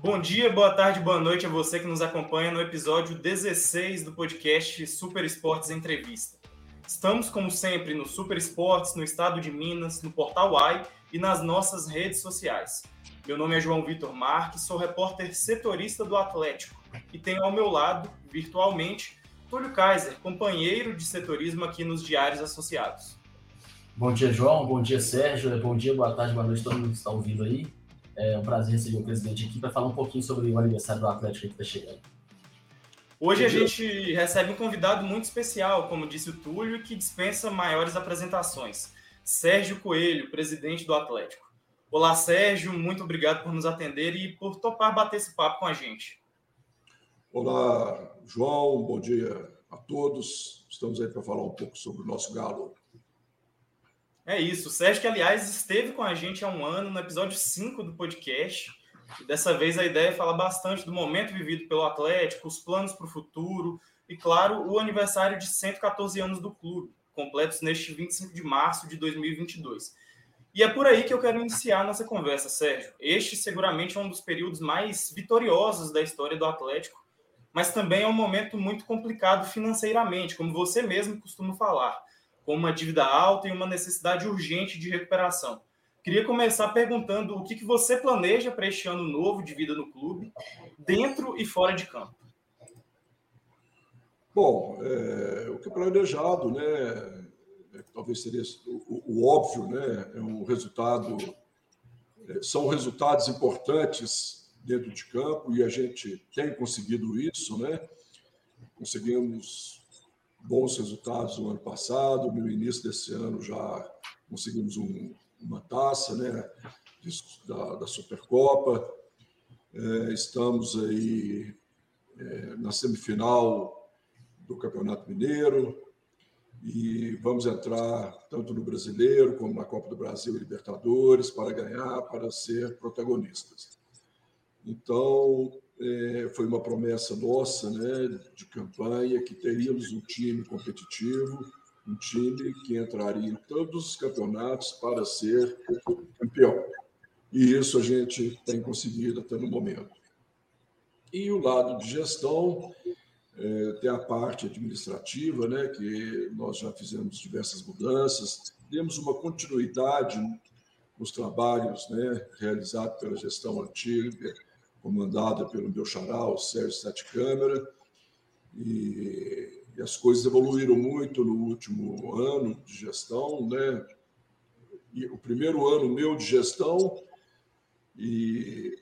Bom dia, boa tarde, boa noite a você que nos acompanha no episódio 16 do podcast Super Esportes Entrevista. Estamos, como sempre, no Super Esportes, no estado de Minas, no Portal AI e nas nossas redes sociais. Meu nome é João Vitor Marques, sou repórter setorista do Atlético e tenho ao meu lado, virtualmente, Túlio Kaiser, companheiro de setorismo aqui nos Diários Associados. Bom dia, João. Bom dia, Sérgio. Bom dia, boa tarde, boa noite, todo mundo que está ouvindo aí. É um prazer receber o presidente aqui para falar um pouquinho sobre o aniversário do Atlético que está chegando. Hoje a gente recebe um convidado muito especial, como disse o Túlio, que dispensa maiores apresentações. Sérgio Coelho, presidente do Atlético. Olá, Sérgio, muito obrigado por nos atender e por topar bater esse papo com a gente. Olá, João, bom dia a todos. Estamos aí para falar um pouco sobre o nosso galo é isso. O Sérgio, que aliás esteve com a gente há um ano, no episódio 5 do podcast. Dessa vez a ideia é falar bastante do momento vivido pelo Atlético, os planos para o futuro e, claro, o aniversário de 114 anos do clube, completos neste 25 de março de 2022. E é por aí que eu quero iniciar nossa conversa, Sérgio. Este seguramente é um dos períodos mais vitoriosos da história do Atlético, mas também é um momento muito complicado financeiramente, como você mesmo costuma falar com uma dívida alta e uma necessidade urgente de recuperação. Queria começar perguntando o que, que você planeja para este ano novo de vida no clube, dentro e fora de campo. Bom, é, o que é planejado, né? É, talvez seria o, o, óbvio, né? É um resultado, é, são resultados importantes dentro de campo e a gente tem conseguido isso, né? Conseguimos bons resultados no ano passado. No início desse ano já conseguimos um, uma taça né, da, da Supercopa. É, estamos aí é, na semifinal do Campeonato Mineiro e vamos entrar tanto no Brasileiro como na Copa do Brasil e Libertadores para ganhar, para ser protagonistas. Então, é, foi uma promessa nossa, né, de campanha, que teríamos um time competitivo, um time que entraria em todos os campeonatos para ser campeão. E isso a gente tem conseguido até no momento. E o lado de gestão, é, tem a parte administrativa, né, que nós já fizemos diversas mudanças, demos uma continuidade nos trabalhos né, realizados pela gestão antiga, comandada pelo meu xará, o Sérgio Sete Câmara, e, e, as coisas evoluíram muito no último ano de gestão, né? E o primeiro ano meu de gestão, e,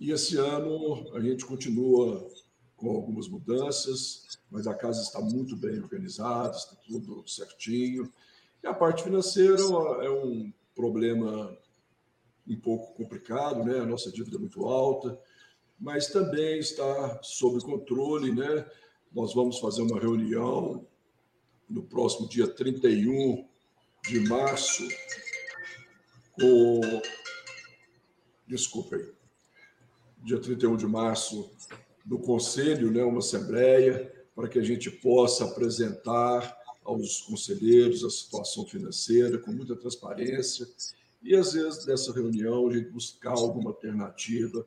e esse ano a gente continua com algumas mudanças, mas a casa está muito bem organizada, está tudo certinho. E a parte financeira é um problema um pouco complicado, né? A nossa dívida é muito alta, mas também está sob controle, né? Nós vamos fazer uma reunião no próximo dia 31 de março com. Aí. Dia 31 de março, no Conselho, né, uma assembleia, para que a gente possa apresentar aos conselheiros a situação financeira com muita transparência e, às vezes, nessa reunião, a gente buscar alguma alternativa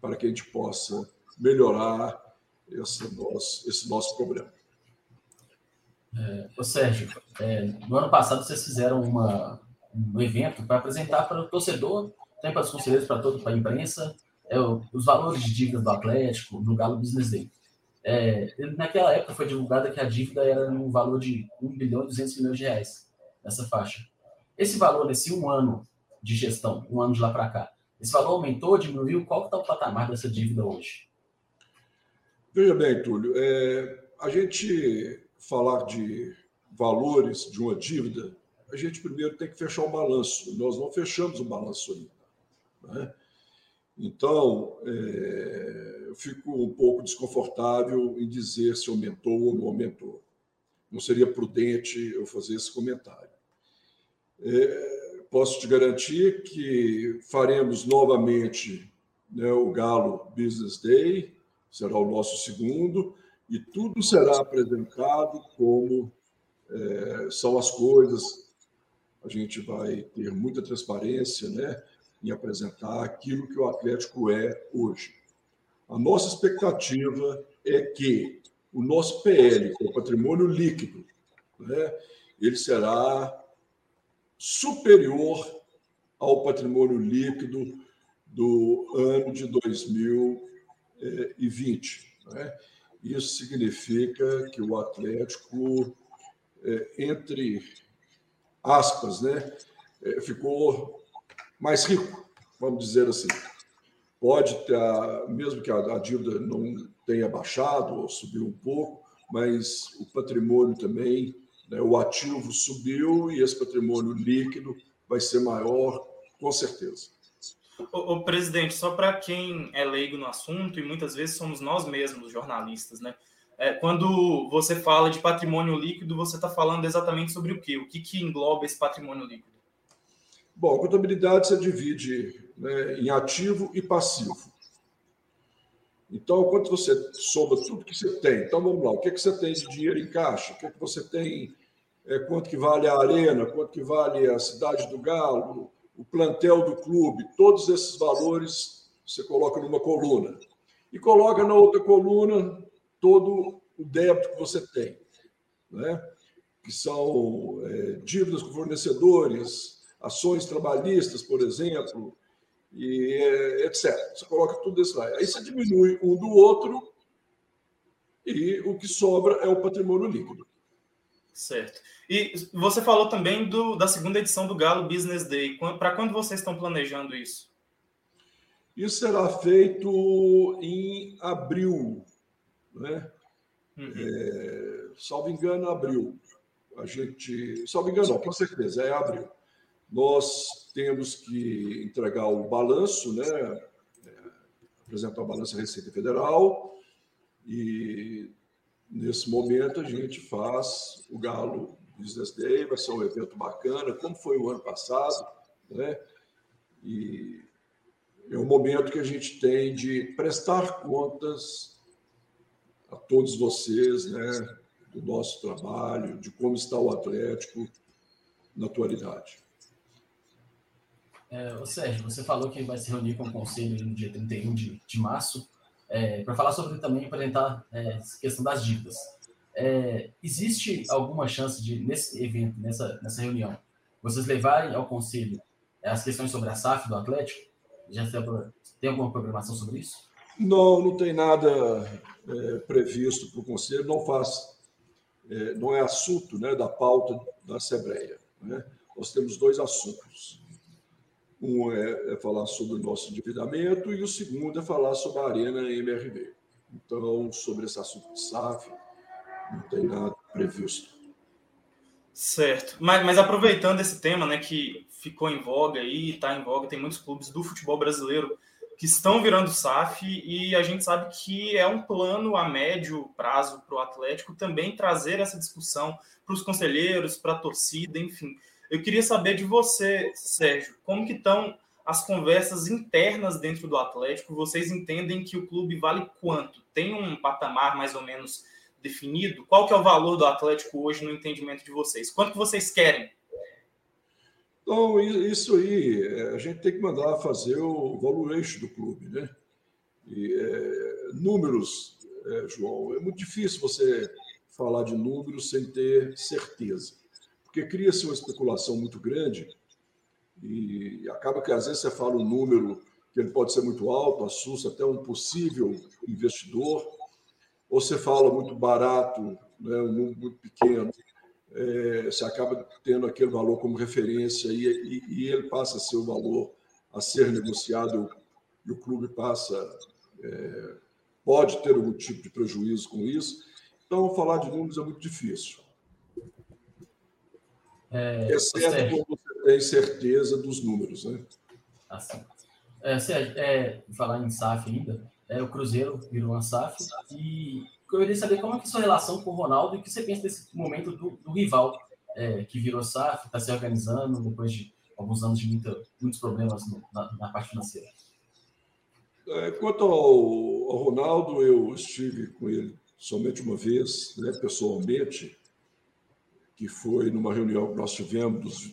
para que a gente possa melhorar esse nosso, esse nosso problema. É, ô Sérgio, é, no ano passado vocês fizeram uma, um evento para apresentar para o torcedor, também para os conselheiros, para toda para a imprensa, é, os valores de dívida do Atlético no Galo Business Day. É, naquela época foi divulgada que a dívida era no valor de 1 bilhão e 200 milhões de reais, nessa faixa. Esse valor, nesse um ano de gestão, um ano de lá para cá, esse valor aumentou, diminuiu? Qual está o patamar dessa dívida hoje? Veja bem, Túlio, é, a gente falar de valores de uma dívida, a gente primeiro tem que fechar o balanço. Nós não fechamos o balanço ainda. Né? Então, é, eu fico um pouco desconfortável em dizer se aumentou ou não aumentou. Não seria prudente eu fazer esse comentário. É, posso te garantir que faremos novamente né, o Galo Business Day, será o nosso segundo, e tudo será apresentado como é, são as coisas. A gente vai ter muita transparência né, em apresentar aquilo que o Atlético é hoje. A nossa expectativa é que o nosso PL, o patrimônio líquido, né, ele será superior ao patrimônio líquido do ano de 2020. Né? Isso significa que o Atlético, é, entre aspas, né, é, ficou mais rico, vamos dizer assim. Pode ter, mesmo que a dívida não tenha baixado ou subiu um pouco, mas o patrimônio também, né, o ativo subiu e esse patrimônio líquido vai ser maior, com certeza. O, o presidente, só para quem é leigo no assunto, e muitas vezes somos nós mesmos, jornalistas, né? É, quando você fala de patrimônio líquido, você está falando exatamente sobre o quê? O que, que engloba esse patrimônio líquido? Bom, a contabilidade você divide né, em ativo e passivo. Então, quando você soma tudo que você tem, então vamos lá, o que, que você tem de dinheiro em caixa? O que, que você tem, é, quanto que vale a arena, quanto que vale a cidade do Galo, o plantel do clube, todos esses valores você coloca numa coluna. E coloca na outra coluna todo o débito que você tem, né? que são é, dívidas com fornecedores, ações trabalhistas, por exemplo, e é, etc. Você coloca tudo isso lá. Aí você diminui um do outro e o que sobra é o patrimônio líquido. Certo. E você falou também do, da segunda edição do Galo Business Day. Para quando vocês estão planejando isso? Isso será feito em abril, né? Uhum. É, salvo engano, abril. A gente, salvo engano, não, com certeza, é abril. Nós temos que entregar o balanço, né? É, apresentar o balanço à Receita Federal e nesse momento a gente faz o Galo Business Day, vai ser um evento bacana, como foi o ano passado, né? E é um momento que a gente tem de prestar contas a todos vocês, né, do nosso trabalho, de como está o Atlético na atualidade. É, Sérgio, você falou que vai se reunir com o conselho no dia 31 de, de março é, para falar sobre também apresentar é, questão das dívidas. É, existe alguma chance de, nesse evento, nessa, nessa reunião, vocês levarem ao Conselho as questões sobre a SAF do Atlético? Já tem alguma programação sobre isso? Não, não tem nada é, previsto para o Conselho, não faz, é, não é assunto né, da pauta da Assembleia. Né? Nós temos dois assuntos. Um é, é, falar sobre o nosso endividamento e o segundo é falar sobre a Arena MRV. Então, sobre esse assunto de SAF, não tem nada previsto. Certo. Mas, mas aproveitando esse tema, né, que ficou em voga aí, está em voga, tem muitos clubes do futebol brasileiro que estão virando SAF e a gente sabe que é um plano a médio prazo para o Atlético também trazer essa discussão para os conselheiros, para a torcida, enfim. Eu queria saber de você, Sérgio, como que estão as conversas internas dentro do Atlético? Vocês entendem que o clube vale quanto? Tem um patamar mais ou menos definido? Qual que é o valor do Atlético hoje no entendimento de vocês? Quanto vocês querem? Então, isso aí, é, a gente tem que mandar fazer o valuation do clube, né? E, é, números, é, João, é muito difícil você falar de números sem ter certeza, porque cria-se uma especulação muito grande e acaba que às vezes você fala um número que ele pode ser muito alto, assusta até um possível investidor, ou você fala muito barato, né, um número muito pequeno, é, você acaba tendo aquele valor como referência e, e, e, ele passa a ser o valor a ser negociado e o clube passa é, pode ter algum tipo de prejuízo com isso. Então, falar de números é muito difícil. É, Exceto quando você tem certeza dos números, né? Assim. É, Sérgio, é, falar em SAF ainda, é, o Cruzeiro virou uma SAF e eu queria saber como é que é a sua relação com o Ronaldo e o que você pensa desse momento do, do rival é, que virou SAF, está se organizando depois de alguns anos de muita, muitos problemas no, na, na, parte financeira. É, quanto ao, ao, Ronaldo, eu estive com ele somente uma vez, né, pessoalmente, que foi numa reunião que nós tivemos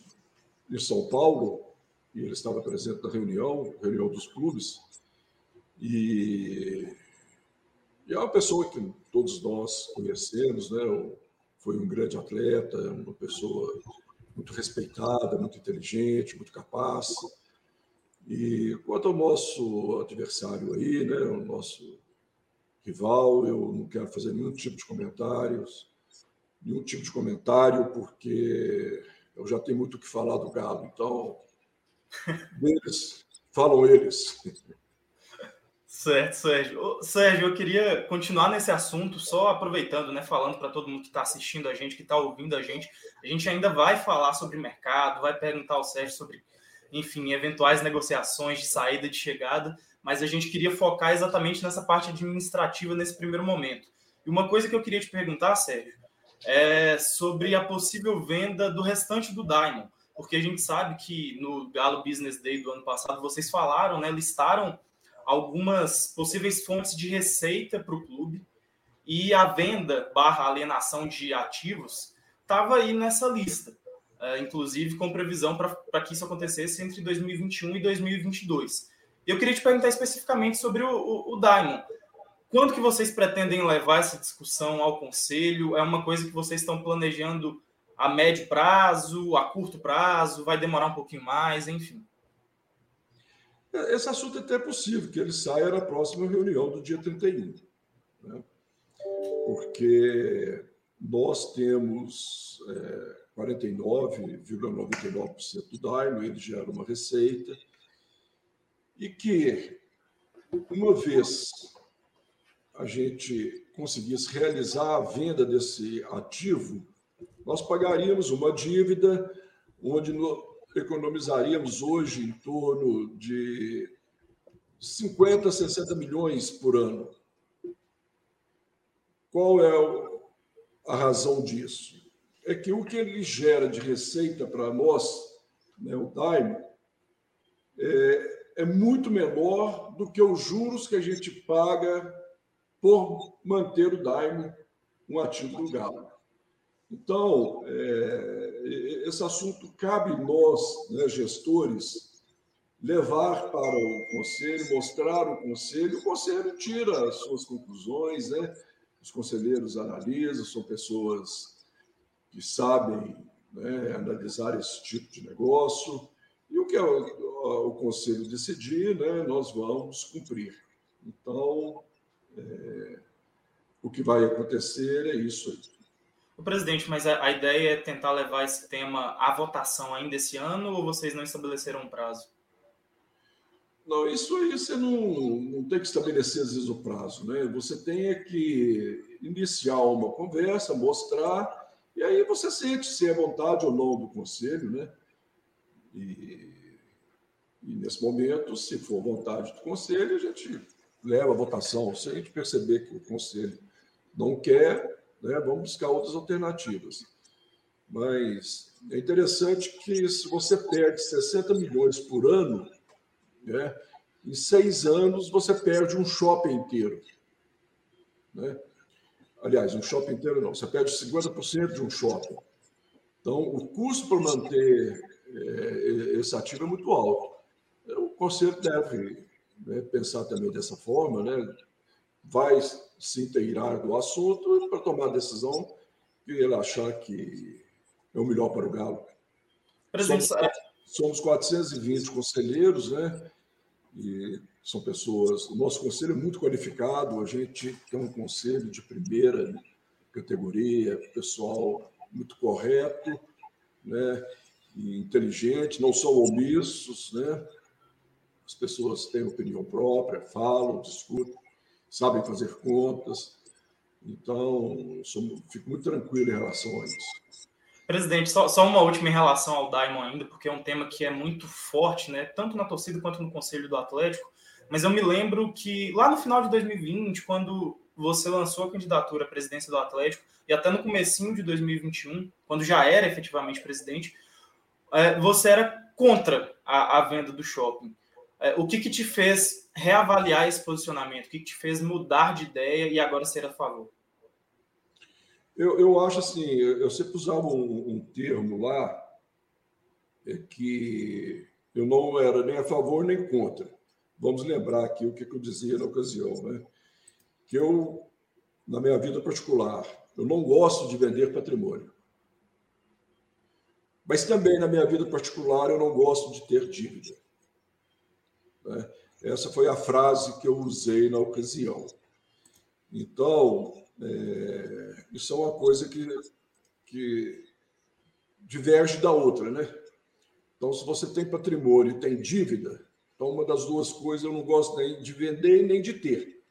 em São Paulo, e ele estava presente na reunião, reunião dos clubes, e E é uma pessoa que todos nós conhecemos, né? Foi um grande atleta, uma pessoa muito respeitada, muito inteligente, muito capaz. E quanto ao nosso adversário aí, né, o nosso rival, eu não quero fazer nenhum tipo de comentários, nenhum tipo de comentário, porque eu já tenho muito o que falar do Galo. Então, eles, falam eles. Certo, Sérgio. Sérgio, eu queria continuar nesse assunto, só aproveitando, né, falando para todo mundo que está assistindo a gente, que está ouvindo a gente. A gente ainda vai falar sobre mercado, vai perguntar ao Sérgio sobre, enfim, eventuais negociações de saída, de chegada, mas a gente queria focar exatamente nessa parte administrativa nesse primeiro momento. E uma coisa que eu queria te perguntar, Sérgio, é sobre a possível venda do restante do Diamond, porque a gente sabe que no Galo Business Day do ano passado vocês falaram, né, listaram algumas possíveis fontes de receita para o clube e a venda barra alienação de ativos estava aí nessa lista, uh, inclusive com previsão para que isso acontecesse entre 2021 e 2022. Eu queria te perguntar especificamente sobre o, o, o Diamond. Quando que vocês pretendem levar essa discussão ao conselho? É uma coisa que vocês estão planejando a médio prazo, a curto prazo? Vai demorar um pouquinho mais, enfim. Esse assunto é até possível que ele saia na próxima reunião do dia 31. Né? Porque nós temos é, 49,99% do DAIMO, ele gera uma receita, e que, uma vez a gente conseguisse realizar a venda desse ativo, nós pagaríamos uma dívida onde economizaríamos hoje em torno de 50, 60 milhões por ano. Qual é a razão disso? É que o que ele gera de receita para nós, né, o Daimo, é, é muito menor do que os juros que a gente paga por manter o Daimo um ativo do Galo. Então, é, esse assunto cabe nós, né, gestores, levar para o conselho, mostrar o conselho, o conselho tira as suas conclusões, né? os conselheiros analisam, são pessoas que sabem né, analisar esse tipo de negócio, e o que o, o conselho decidir, né, nós vamos cumprir. Então, é, o que vai acontecer é isso aí. O presidente, mas a, a, ideia é tentar levar esse tema à votação ainda esse ano ou vocês não estabeleceram um prazo? Não, isso aí você não, não tem que estabelecer, às vezes, o prazo. Né? Você tem é que iniciar uma conversa, mostrar, e aí você sente se é vontade ou não do conselho. Né? E, e nesse momento, se for vontade do conselho, a gente leva a votação. Se a gente perceber que o conselho não quer, né? vamos buscar outras alternativas. Mas é interessante que se você perde 60 milhões por ano, né? em seis anos você perde um shopping inteiro. Né? Aliás, um shopping inteiro não, você perde 50% de um shopping. Então, o custo para manter é, esse ativo é muito alto. O conselho deve né, pensar também dessa forma, né? vai se inteirar do assunto para tomar a decisão que ele achar que é o melhor para o Galo. Presidente, somos, somos 420 conselheiros, né? E são pessoas. O nosso conselho é muito qualificado, a gente tem um conselho de primeira categoria, pessoal muito correto, né? E inteligente, não são omissos, né? As pessoas têm opinião própria, falam, discutem sabem fazer contas. Então, sou, fico muito tranquilo em relação a isso. Presidente, só, só, uma última em relação ao Daimon ainda, porque é um tema que é muito forte, né? Tanto na torcida quanto no Conselho do Atlético. Mas eu me lembro que lá no final de 2020, quando você lançou a candidatura à presidência do Atlético, e até no comecinho de 2021, quando já era efetivamente presidente, é, você era contra a, a venda do shopping. É, o que, que te fez reavaliar esse posicionamento? O que, que te fez mudar de ideia e agora ser a favor? Eu, eu acho assim, eu sempre usava um, um termo lá é que eu não era nem a favor nem contra. Vamos lembrar aqui o que, que eu dizia na ocasião, né? que eu, na minha vida particular, eu não gosto de vender patrimônio. Mas também na minha vida particular eu não gosto de ter dívida. Né? Essa foi a frase que eu usei na ocasião. Então, é, isso é uma coisa que, que diverge da outra, né? Então, se você tem patrimônio e tem dívida, então uma das duas coisas eu não gosto nem de vender nem de ter.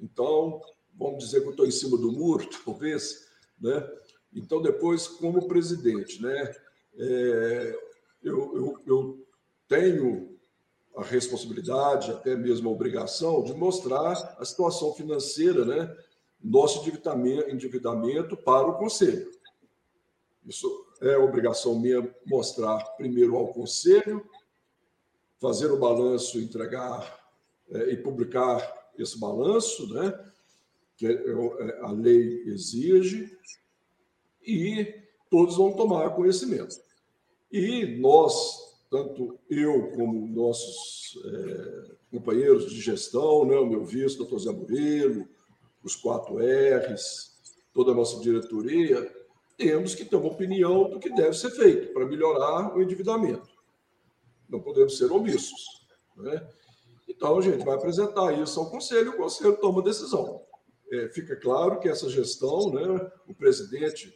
Então, vamos dizer que eu estou em cima do muro, talvez, né? Então, depois, como presidente, né, é, eu, eu, eu tenho a responsabilidade, até mesmo a obrigação, de mostrar a situação financeira, né, nosso endividamento, para o Conselho. Isso é obrigação minha mostrar primeiro ao Conselho, fazer o balanço, entregar é, e publicar esse balanço, né, que é, é, a lei exige, e todos vão tomar conhecimento. E nós, tanto eu como nossos é, companheiros de gestão, né, o meu vice, doutor Zé Murilo, os quatro R's, toda a nossa diretoria, temos que ter uma opinião do que deve ser feito para melhorar o endividamento. Não podemos ser omissos. Né? Então, a gente vai apresentar isso ao Conselho e o Conselho toma decisão. É, fica claro que essa gestão, né, o presidente,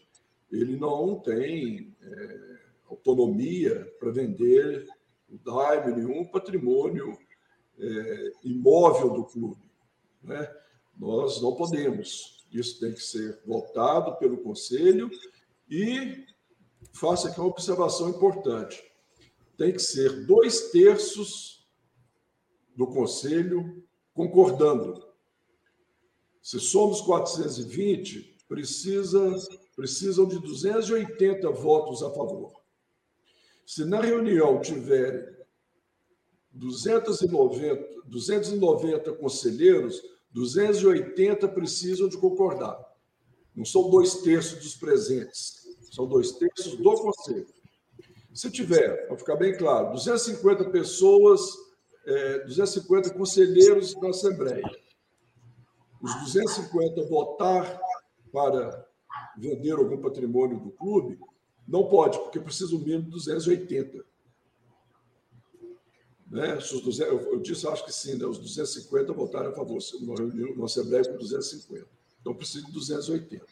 ele não tem é, autonomia para vender o daime nenhum patrimônio é, imóvel do clube. Né? Nós não podemos. Isso tem que ser votado pelo Conselho e faço aqui uma observação importante. Tem que ser dois terços do Conselho concordando. Se somos 420, precisa, precisam de 280 votos a favor. Se na reunião tiver 290, 290 conselheiros, 280 precisam de concordar. Não são dois terços dos presentes, são dois terços do conselho. Se tiver, para ficar bem claro, 250 pessoas, é, 250 conselheiros da Assembleia, os 250 votar para vender algum patrimônio do clube, não pode, porque precisa o mínimo de 280. Né? Os 200, eu disse, acho que sim, né? os 250 votaram a favor, numa reunião, numa Assembleia com 250. Então, precisa de 280.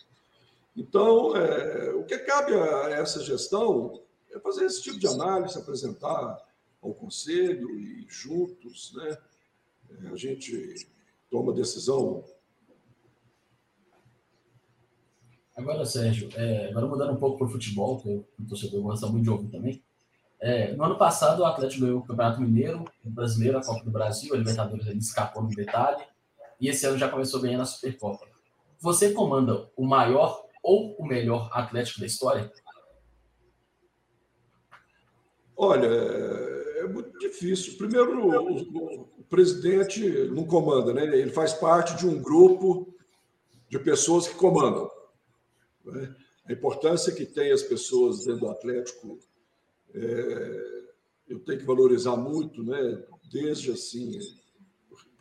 Então, é, o que cabe a essa gestão é fazer esse tipo de análise, apresentar ao Conselho e juntos, né, é, a gente toma decisão. Agora, Sérgio, é, agora mudando um pouco para o futebol, que o torcedor gosta muito de ouvir também. É, no ano passado, o Atlético ganhou o Campeonato Mineiro, o Brasileiro, a Copa do Brasil, a Libertadores ele escapou no detalhe, e esse ano já começou ganhando a Supercopa. Você comanda o maior ou o melhor Atlético da história? Olha, é muito difícil. Primeiro, o, o, presidente não comanda, né? Ele faz parte de um grupo de pessoas que comandam. Né? A importância que tem as pessoas dentro do Atlético é, eu tenho que valorizar muito, né? Desde assim,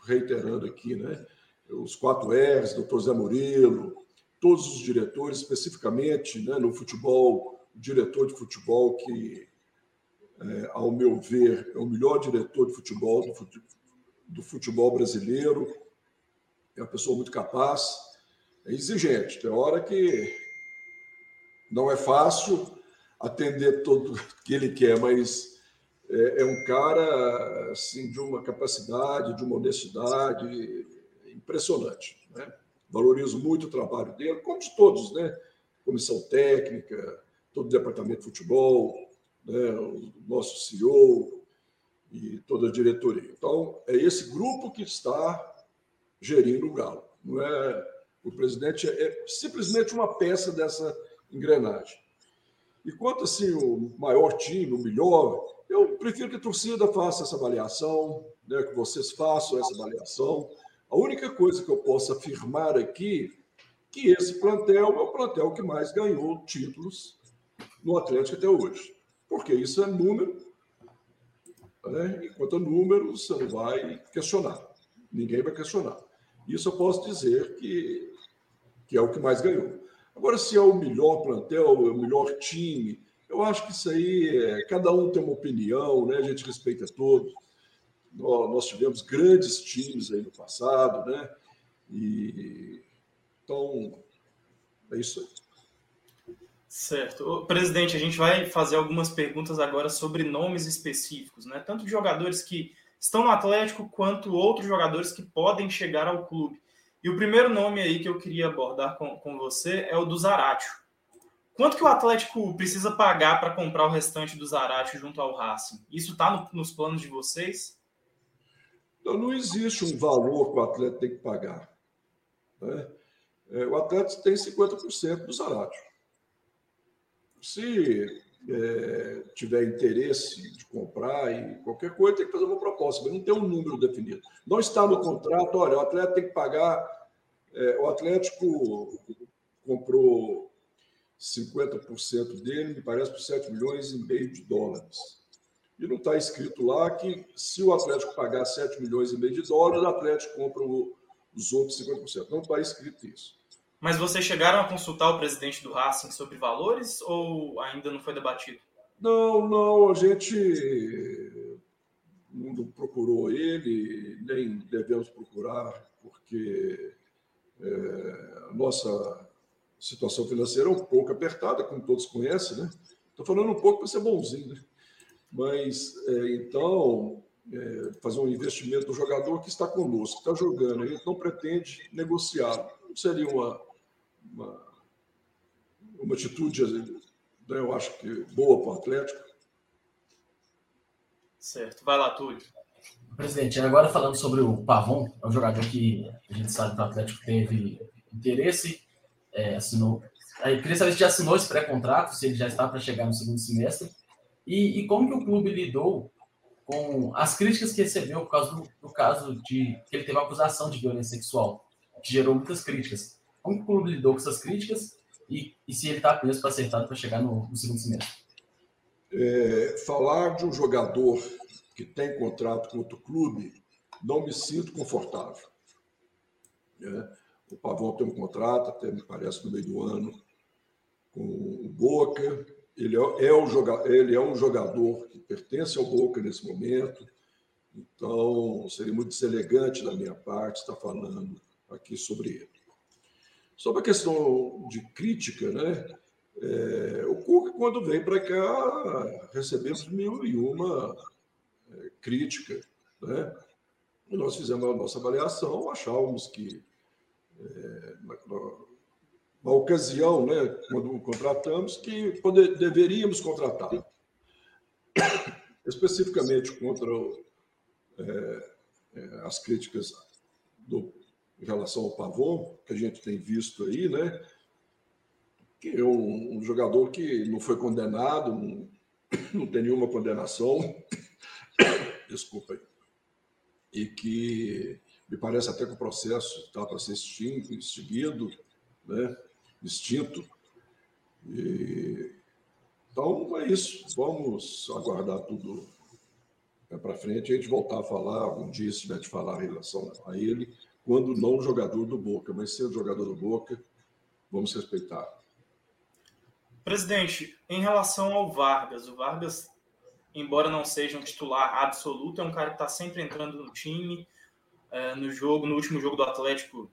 reiterando aqui, né? Os quatro R's, doutor Zé Murilo, todos os diretores, especificamente né, no futebol, o diretor de futebol que, é, ao meu ver, é o melhor diretor de futebol do, do futebol brasileiro, é uma pessoa muito capaz, é exigente. Tem hora que não é fácil, atender tudo que ele quer, mas é, é, um cara assim de uma capacidade, de uma honestidade impressionante. Né? Valorizo muito o trabalho dele, como de todos, né? Comissão técnica, todo o departamento de futebol, né? o nosso CEO e toda a diretoria. Então, é esse grupo que está gerindo o Galo. Não é o presidente é simplesmente uma peça dessa engrenagem. E quanto assim o maior time, o melhor, eu prefiro que a torcida faça essa avaliação, né, que vocês façam essa avaliação. A única coisa que eu posso afirmar aqui que esse plantel é o plantel que mais ganhou títulos no Atlético até hoje. Porque isso é número, né? e quanto a número, você não vai questionar. Ninguém vai questionar. Isso eu posso dizer que, que é o que mais ganhou. Agora, se é o melhor plantel, é o melhor time, eu acho que isso aí, é, cada um tem uma opinião, né? a gente respeita todos. Nós, nós tivemos grandes times aí no passado, né? E, então, é isso aí. Certo. Presidente, a gente vai fazer algumas perguntas agora sobre nomes específicos, né? Tanto de jogadores que estão no Atlético quanto outros jogadores que podem chegar ao clube. E o primeiro nome aí que eu queria abordar com, com você é o do Zaratio. Quanto que o Atlético precisa pagar para comprar o restante do Zaratio junto ao Racing? Isso está no, nos planos de vocês? Não, não existe um valor que o Atlético tem que pagar. Né? É, o Atlético tem 50% do Zaratio. Se é, tiver interesse de comprar e qualquer coisa, tem que fazer uma proposta, mas não tem um número definido. Não está no contrato, olha, o Atlético tem que pagar. É, o Atlético comprou 50% dele, me parece, por 7 milhões e meio de dólares. E não está escrito lá que se o Atlético pagar 7 milhões e meio de dólares, o Atlético compra o, os outros 50%. Não está escrito isso. Mas vocês chegaram a consultar o presidente do Racing sobre valores ou ainda não foi debatido? Não, não, a gente não procurou ele, nem devemos procurar, porque é, nossa situação financeira é um pouco apertada, como todos conhecem, né? Estou falando um pouco para ser bonzinho, né? Mas, é, então, é, fazer um investimento no jogador que está conosco, que está jogando, a gente não pretende negociá-lo. Não seria uma, uma, uma atitude, né, eu acho que boa para o Atlético. Certo. Vai lá, Túlio. Presidente, agora falando sobre o Pavon, é um jogador que a gente sabe que o Atlético teve interesse, é, assinou. Eu queria saber se já assinou esse pré-contrato, se ele já está para chegar no segundo semestre, e, e, como que o clube lidou com as críticas que recebeu por causa do, do caso de que ele teve uma acusação de violência sexual, que gerou muitas críticas. Como o clube lidou com essas críticas e, e se ele está mesmo para acertado para chegar no, no, segundo semestre? É, falar de um jogador que tem contrato com outro clube, não me sinto confortável. É, o Pavão tem um contrato, até me parece no meio do ano, com o Boca. Ele é, é, o ele é um jogador que pertence ao Boca nesse momento. Então, seria muito deselegante da minha parte estar falando aqui sobre ele. Sobre a questão de crítica, né? É, o Cuca, quando veio para cá, recebemos mil e uma é, crítica, né? E nós fizemos a nossa avaliação, achávamos que é, na, na, ocasião, né, quando contratamos, que poder, deveríamos contratar. Especificamente contra é, é, as críticas do em relação ao Pavon, que a gente tem visto aí, né? Que é um, um jogador que não foi condenado, não, não tem nenhuma condenação, desculpa aí, e que me parece até que o processo está para ser extinto, extinguido, né? extinto. E, então é isso, vamos aguardar tudo para frente, a gente voltar a falar algum dia, se tiver de falar em relação a ele, quando não jogador do Boca, mas sendo jogador do Boca, vamos respeitar. Presidente, em relação ao Vargas, o Vargas, embora não seja um titular absoluto, é um cara que está sempre entrando no time, é, no jogo, no último jogo do Atlético,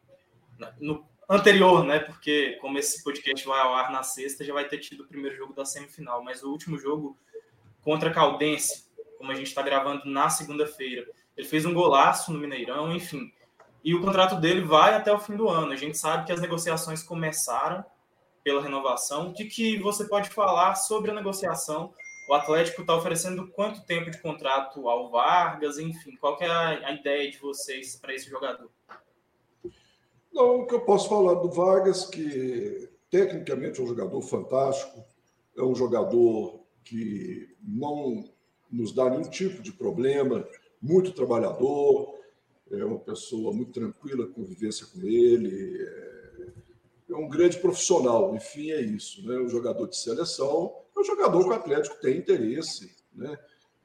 no anterior, né? Porque como esse podcast vai ao ar na sexta, já vai ter tido o primeiro jogo da semifinal, mas o último jogo contra a Caldense, como a gente está gravando na segunda-feira, ele fez um golaço no Mineirão, enfim e o contrato dele vai até o fim do ano. A gente sabe que as negociações começaram pela renovação. De que você pode falar sobre a negociação? O Atlético está oferecendo quanto tempo de contrato ao Vargas? Enfim, qual é a, ideia de vocês para esse jogador? Não, o que eu posso falar do Vargas, que tecnicamente é um jogador fantástico, é um jogador que não nos dá nenhum tipo de problema, muito trabalhador, é uma pessoa muito tranquila, convivência com ele, é, é um grande profissional, enfim, é isso. Né? Um jogador de seleção, é um jogador que o Atlético tem interesse né?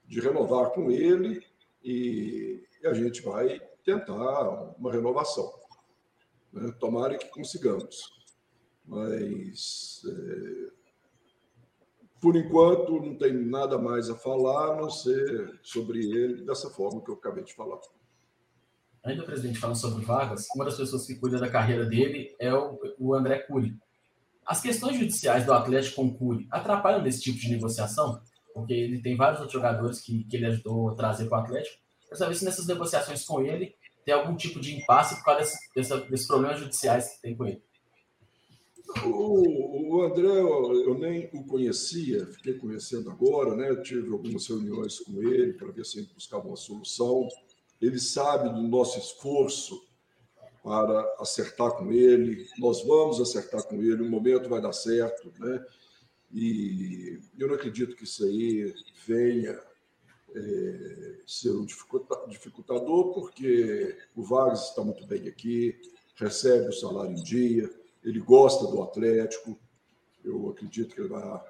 de renovar com ele e, e a gente vai tentar uma renovação. Né? Tomara que consigamos. Mas, é, por enquanto, não tem nada mais a falar, a não ser sobre ele dessa forma que eu acabei de falar. Ainda o presidente falando sobre Vargas, uma das pessoas que cuida da carreira dele é o, o André Cury. As questões judiciais do Atlético com Cury atrapalham nesse tipo de negociação? Porque ele tem vários outros jogadores que, que ele ajudou a trazer para o Atlético. Quero saber se nessas negociações com ele tem algum tipo de impasse por causa desse, desse, desses problemas judiciais que tem com ele. O, André, eu nem o conhecia, fiquei conhecendo agora, né? Tive algumas reuniões com ele para ver se gente buscava uma solução. Ele sabe do nosso esforço para acertar com ele. Nós vamos acertar com ele, um momento vai dar certo, né? E eu não acredito que isso aí venha é, ser um dificultador, porque o Vargas está muito bem aqui, recebe o salário em dia, ele gosta do Atlético, eu acredito que ele vai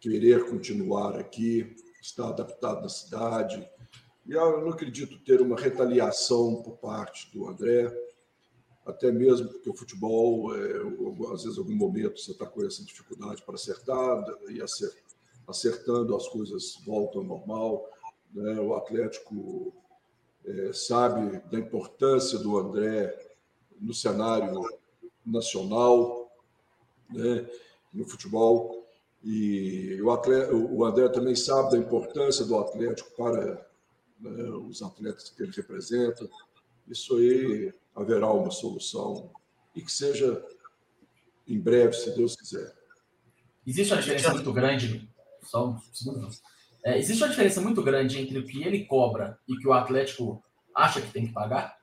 querer continuar aqui, está adaptado na cidade. E eu não acredito ter uma retaliação por parte do André, até mesmo porque o futebol, é, às vezes, em algum momento, você está com essa dificuldade para acertar, e acertando as coisas voltam ao normal. Né? O Atlético é, sabe da importância do André no cenário nacional, né, no futebol. E o, atleta, o André também sabe da importância do Atlético para né, os atletas que ele representa. Isso aí haverá uma solução e que seja em breve, se Deus quiser. Existe uma diferença muito grande, só um segundo. É, existe uma diferença muito grande entre o que ele cobra e o que o Atlético acha que tem que pagar?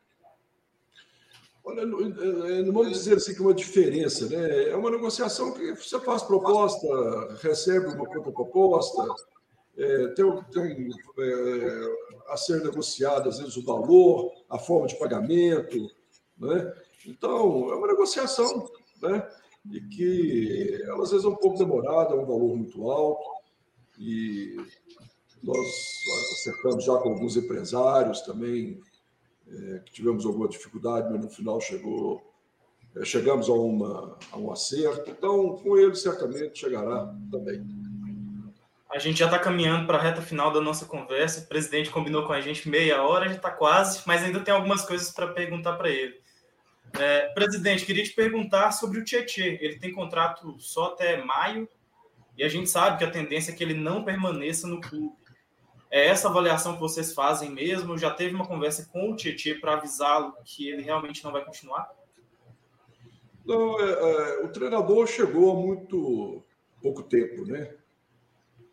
Olha, não vamos dizer assim que é uma diferença, né? É uma negociação que você faz proposta, recebe uma contraproposta, é, tem, tem é, a ser negociado, às vezes, o valor, a forma de pagamento, né? Então, é uma negociação, né? E que, ela, às vezes, é um pouco demorada, é um valor muito alto, e nós acertamos já com alguns empresários também, é, que tivemos alguma dificuldade, mas no final chegou, é, chegamos a, uma, a um acerto. Então, com ele, certamente chegará também. A gente já está caminhando para a reta final da nossa conversa. O presidente combinou com a gente meia hora, já está quase, mas ainda tem algumas coisas para perguntar para ele. É, presidente, queria te perguntar sobre o Tietê. Ele tem contrato só até maio e a gente sabe que a tendência é que ele não permaneça no clube. É essa avaliação que vocês fazem mesmo? Já teve uma conversa com o Tietchan para avisá-lo que ele realmente não vai continuar? Não, é, é, o treinador chegou há muito pouco tempo, né?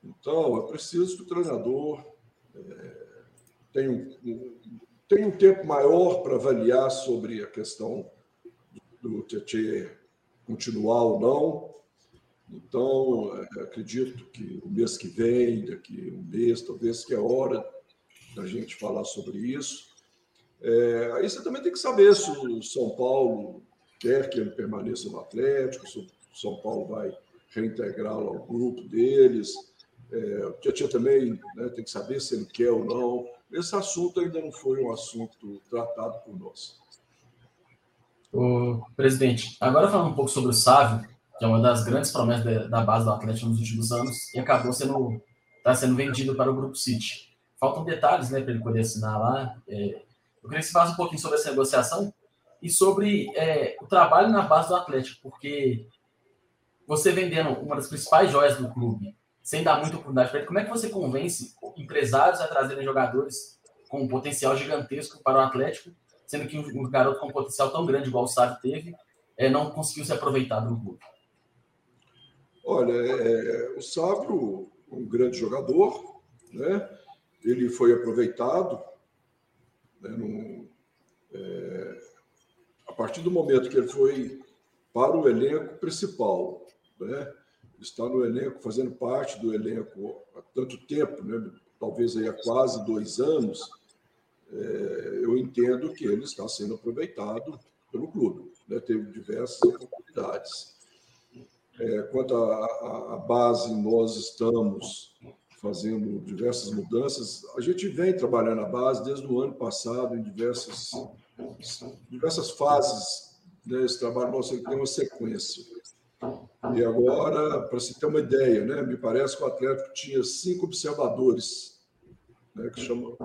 Então, é preciso que o treinador é, tenha, um, tenha um tempo maior para avaliar sobre a questão do Tietchan continuar ou não. Então, é, acredito que o mês que vem, daqui um mês, talvez que é hora da gente falar sobre isso. É, aí você também tem que saber se o São Paulo quer que ele permaneça no Atlético, se o São Paulo vai reintegrá-lo ao grupo deles. É, o Tietchan também né, tem que saber se ele quer ou não. Esse assunto ainda não foi um assunto tratado por nós. O presidente, agora falando um pouco sobre o Sávio, que é uma das grandes promessas da base do Atlético nos últimos anos, e acabou sendo, tá sendo vendido para o Grupo City. Faltam detalhes né, para ele poder assinar lá. É, eu queria que você falasse um pouquinho sobre essa negociação e sobre é, o trabalho na base do Atlético, porque você vendendo uma das principais joias do clube, sem dar muita oportunidade para ele, como é que você convence empresários a trazerem jogadores com um potencial gigantesco para o Atlético, sendo que um, garoto com um potencial tão grande igual o Sábio teve, é, não conseguiu ser aproveitado no clube? Olha, é, o Sábio, um grande jogador, né? ele foi aproveitado né, é, a partir do momento que ele foi para o elenco principal, né? Está no elenco, fazendo parte do elenco há tanto tempo, né? talvez aí há quase dois anos, é, eu entendo que ele está sendo aproveitado pelo clube. Né? Teve diversas oportunidades. É, quanto à base, nós estamos fazendo diversas mudanças. A gente vem trabalhando a base desde o ano passado em diversas, diversas fases né, esse trabalho nosso tem uma sequência. E agora, para se ter uma ideia, né, me parece que o Atlético tinha cinco observadores, né, que chamam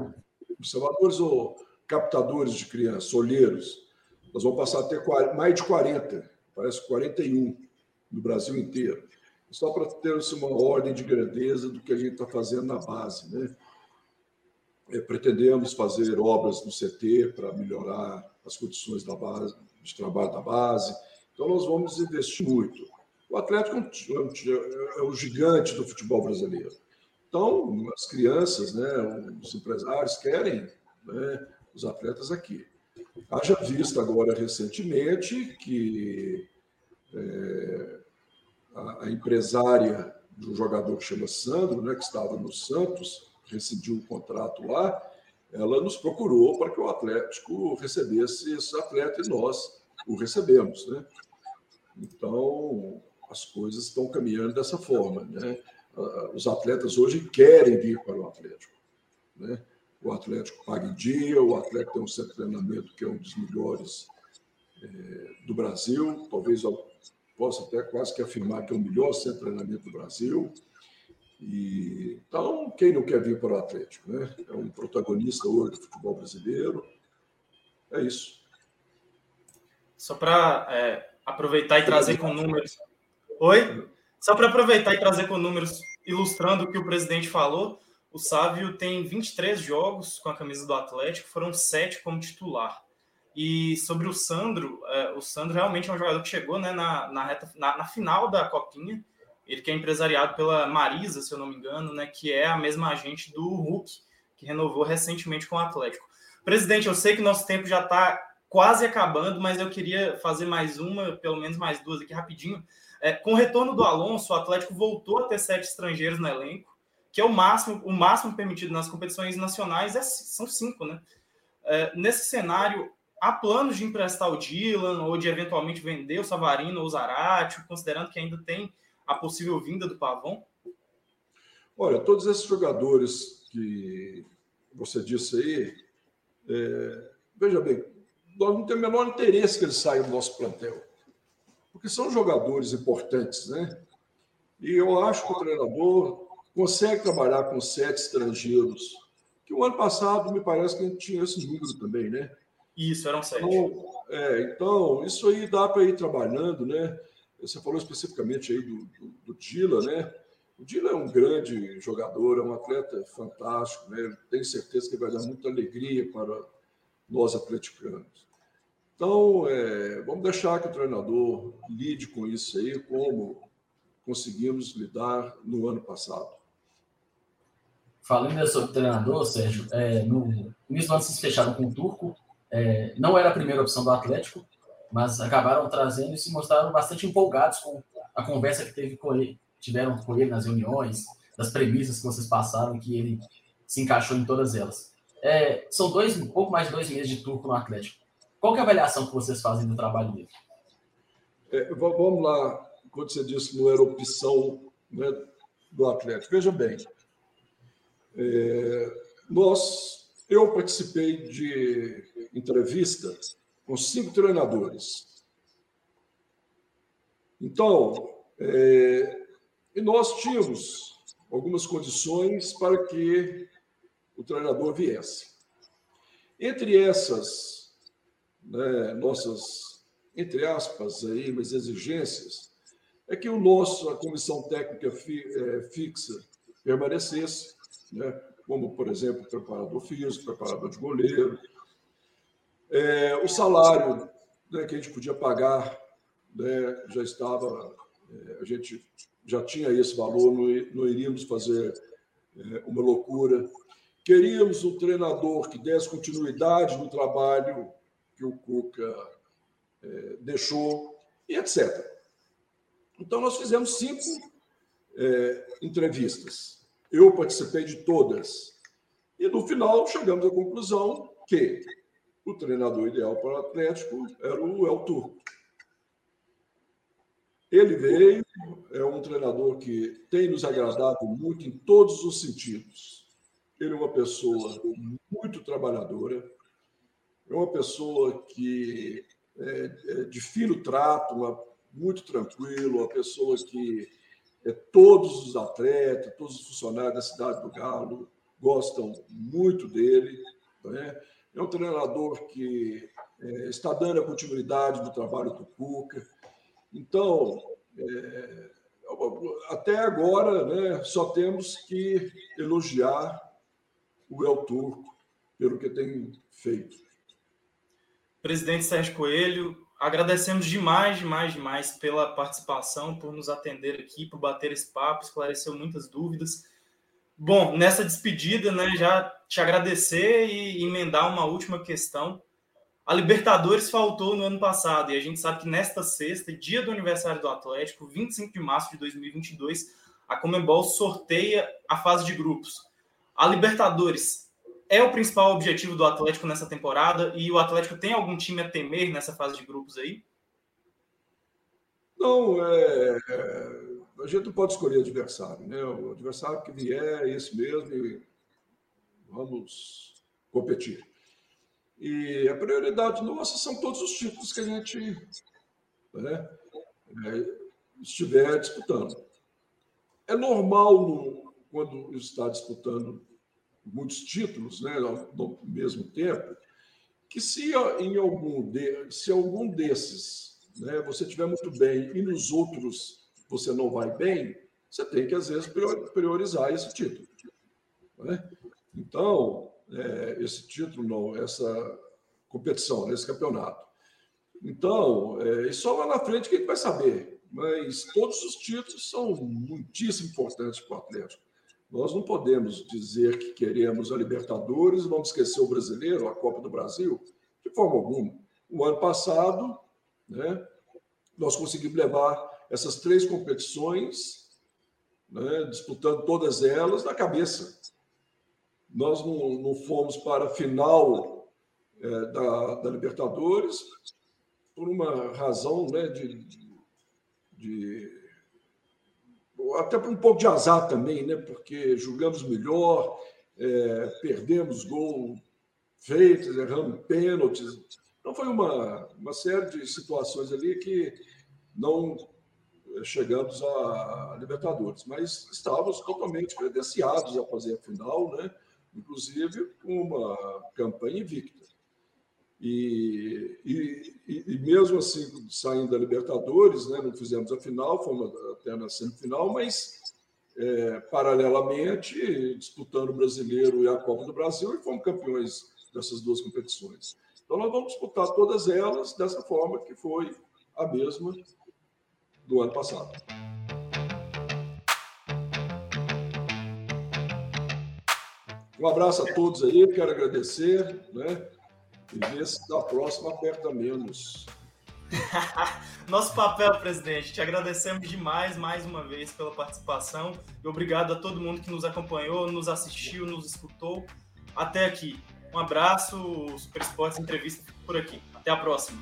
observadores ou captadores de crianças, olheiros. Nós vamos passar a ter mais de 40, parece 41 no Brasil inteiro. Só para ter assim, uma ordem de grandeza do que a gente está fazendo na base. Né? É, pretendemos fazer obras no CT para melhorar as condições da base, de trabalho da base. Então, nós vamos investir muito. O Atlético é o gigante do futebol brasileiro. Então, as crianças, né, os empresários querem né, os atletas aqui. Haja visto agora recentemente que é, a, a, empresária do jogador que chama Sandro, né, que estava no Santos, rescindiu o contrato lá, ela nos procurou para que o Atlético recebesse esse atleta e nós o recebemos. Né? Então, as coisas estão caminhando dessa forma. Né? Os atletas hoje querem vir para o Atlético. Né? O Atlético paga em dia, o Atlético tem um centro de treinamento que é um dos melhores é, do Brasil. Talvez eu possa até quase que afirmar que é o melhor centro de treinamento do Brasil. E, então, quem não quer vir para o Atlético? Né? É um protagonista hoje do futebol brasileiro. É isso. Só para é, aproveitar e trazer com números. Oi? Só para aproveitar e trazer com números ilustrando o que o presidente falou, o Sávio tem 23 jogos com a camisa do Atlético, foram sete como titular. E sobre o Sandro, é, o Sandro realmente é um jogador que chegou né, na, na, reta, na, na final da Copinha ele que é empresariado pela Marisa, se eu não me engano, né, que é a mesma agente do Hulk, que renovou recentemente com o Atlético. Presidente, eu sei que nosso tempo já está quase acabando, mas eu queria fazer mais uma, pelo menos mais duas aqui rapidinho. É, com o retorno do Alonso, o Atlético voltou a ter sete estrangeiros no elenco, que é o máximo, o máximo permitido nas competições nacionais, é, são cinco, né? É, nesse cenário, há planos de emprestar o Dylan ou de eventualmente vender o Savarino ou o Zarate, considerando que ainda tem a possível vinda do Pavão? Olha, todos esses jogadores que você disse aí, é, veja bem, nós não temos o menor interesse que eles saiam do nosso plantel, porque são jogadores importantes, né? E eu acho que o treinador consegue trabalhar com sete estrangeiros, que o ano passado me parece que a gente tinha esse número também, né? Isso, eram sete. Então, é, então isso aí dá para ir trabalhando, né? Você falou especificamente aí do, do, do Dila, né? O Dila é um grande jogador, é um atleta fantástico, né? Tenho certeza que vai dar muita alegria para nós atleticanos. Então, é, vamos deixar que o treinador lide com isso aí, como conseguimos lidar no ano passado. Falando sobre o treinador, Sérgio, é, no início do ano vocês fecharam com o Turco, é, não era a primeira opção do Atlético, mas acabaram trazendo e se mostraram bastante empolgados com a conversa que teve com ele, tiveram com ele nas reuniões, das premissas que vocês passaram, que ele se encaixou em todas elas. É, são dois, um pouco mais de dois meses de turco no Atlético. Qual é a avaliação que vocês fazem do trabalho dele? É, vamos lá, quando você disse não era opção né, do Atlético. Veja bem, é, nós, eu participei de entrevistas com cinco treinadores. Então, é, e nós tínhamos algumas condições para que o treinador viesse. Entre essas né, nossas, entre aspas, aí, mas exigências, é que o nosso, a comissão técnica fi, é, fixa permanecesse, né, como, por exemplo, preparador físico, preparador de goleiro, é, o salário né, que a gente podia pagar né, já estava, é, a gente já tinha esse valor, não, não iríamos fazer é, uma loucura. Queríamos um treinador que desse continuidade no trabalho que o Cuca é, deixou, e etc. Então, nós fizemos cinco é, entrevistas. Eu participei de todas. E, no final, chegamos à conclusão que o treinador ideal para o Atlético era o El Turco. Ele veio, é um treinador que tem nos agradado muito em todos os sentidos. Ele é uma pessoa muito trabalhadora, é uma pessoa que é, é, de fino trato, uma, muito tranquilo, uma pessoa que é, todos os atletas, todos os funcionários da cidade do Galo gostam muito dele. Né? É um treinador que é, está dando a continuidade do trabalho do Cuca. Então, é, até agora, né, só temos que elogiar o El Turco pelo que tem feito. Presidente Sérgio Coelho, agradecemos demais, demais, demais pela participação, por nos atender aqui, por bater esse papo, esclareceu muitas dúvidas. Bom, nessa despedida, né, já te agradecer e emendar uma última questão. A Libertadores faltou no ano passado e a gente sabe que nesta sexta, dia do aniversário do Atlético, 25 de março de 2022, a Comembol sorteia a fase de grupos. A Libertadores é o principal objetivo do Atlético nessa temporada e o Atlético tem algum time a temer nessa fase de grupos aí? Não, é, é, a gente não pode escolher adversário, né? O adversário que vier é esse mesmo e vamos competir. E a prioridade nossa são todos os títulos que a gente né, é, estiver disputando. É normal no, quando está disputando muitos títulos né, ao mesmo tempo, que se em algum, de, se algum desses né, você tiver muito bem e nos outros você não vai bem, você tem que, às vezes, priorizar esse título. Né? Então, é, esse título, não, essa competição, né, esse campeonato. Então, é, e só lá na frente que a gente vai saber. Mas todos os títulos são muitíssimo importantes para o Atlético. Nós não podemos dizer que queremos a Libertadores, vamos esquecer o brasileiro, a Copa do Brasil, de forma alguma. O ano passado, né, nós conseguimos levar essas três competições, né, disputando todas elas na cabeça. Nós não, não fomos para a final é, da, da, Libertadores por uma razão né, de, de até por um pouco de azar também, né? porque julgamos melhor, é, perdemos gol feitos, erramos pênaltis. Então, foi uma, uma série de situações ali que não chegamos a Libertadores, mas estávamos totalmente credenciados a fazer a final, né? inclusive com uma campanha invicta. E, e, e, mesmo assim, saindo da Libertadores, né, não fizemos a final, fomos até na semifinal, mas é, paralelamente disputando o Brasileiro e a Copa do Brasil e fomos campeões dessas duas competições. Então, nós vamos disputar todas elas dessa forma que foi a mesma do ano passado. Um abraço a todos aí, quero agradecer, né? E da próxima aperta menos. Nosso papel, presidente. Te agradecemos demais, mais uma vez, pela participação. E obrigado a todo mundo que nos acompanhou, nos assistiu, nos escutou. Até aqui. Um abraço, Super Esportes Entrevista por aqui. Até a próxima.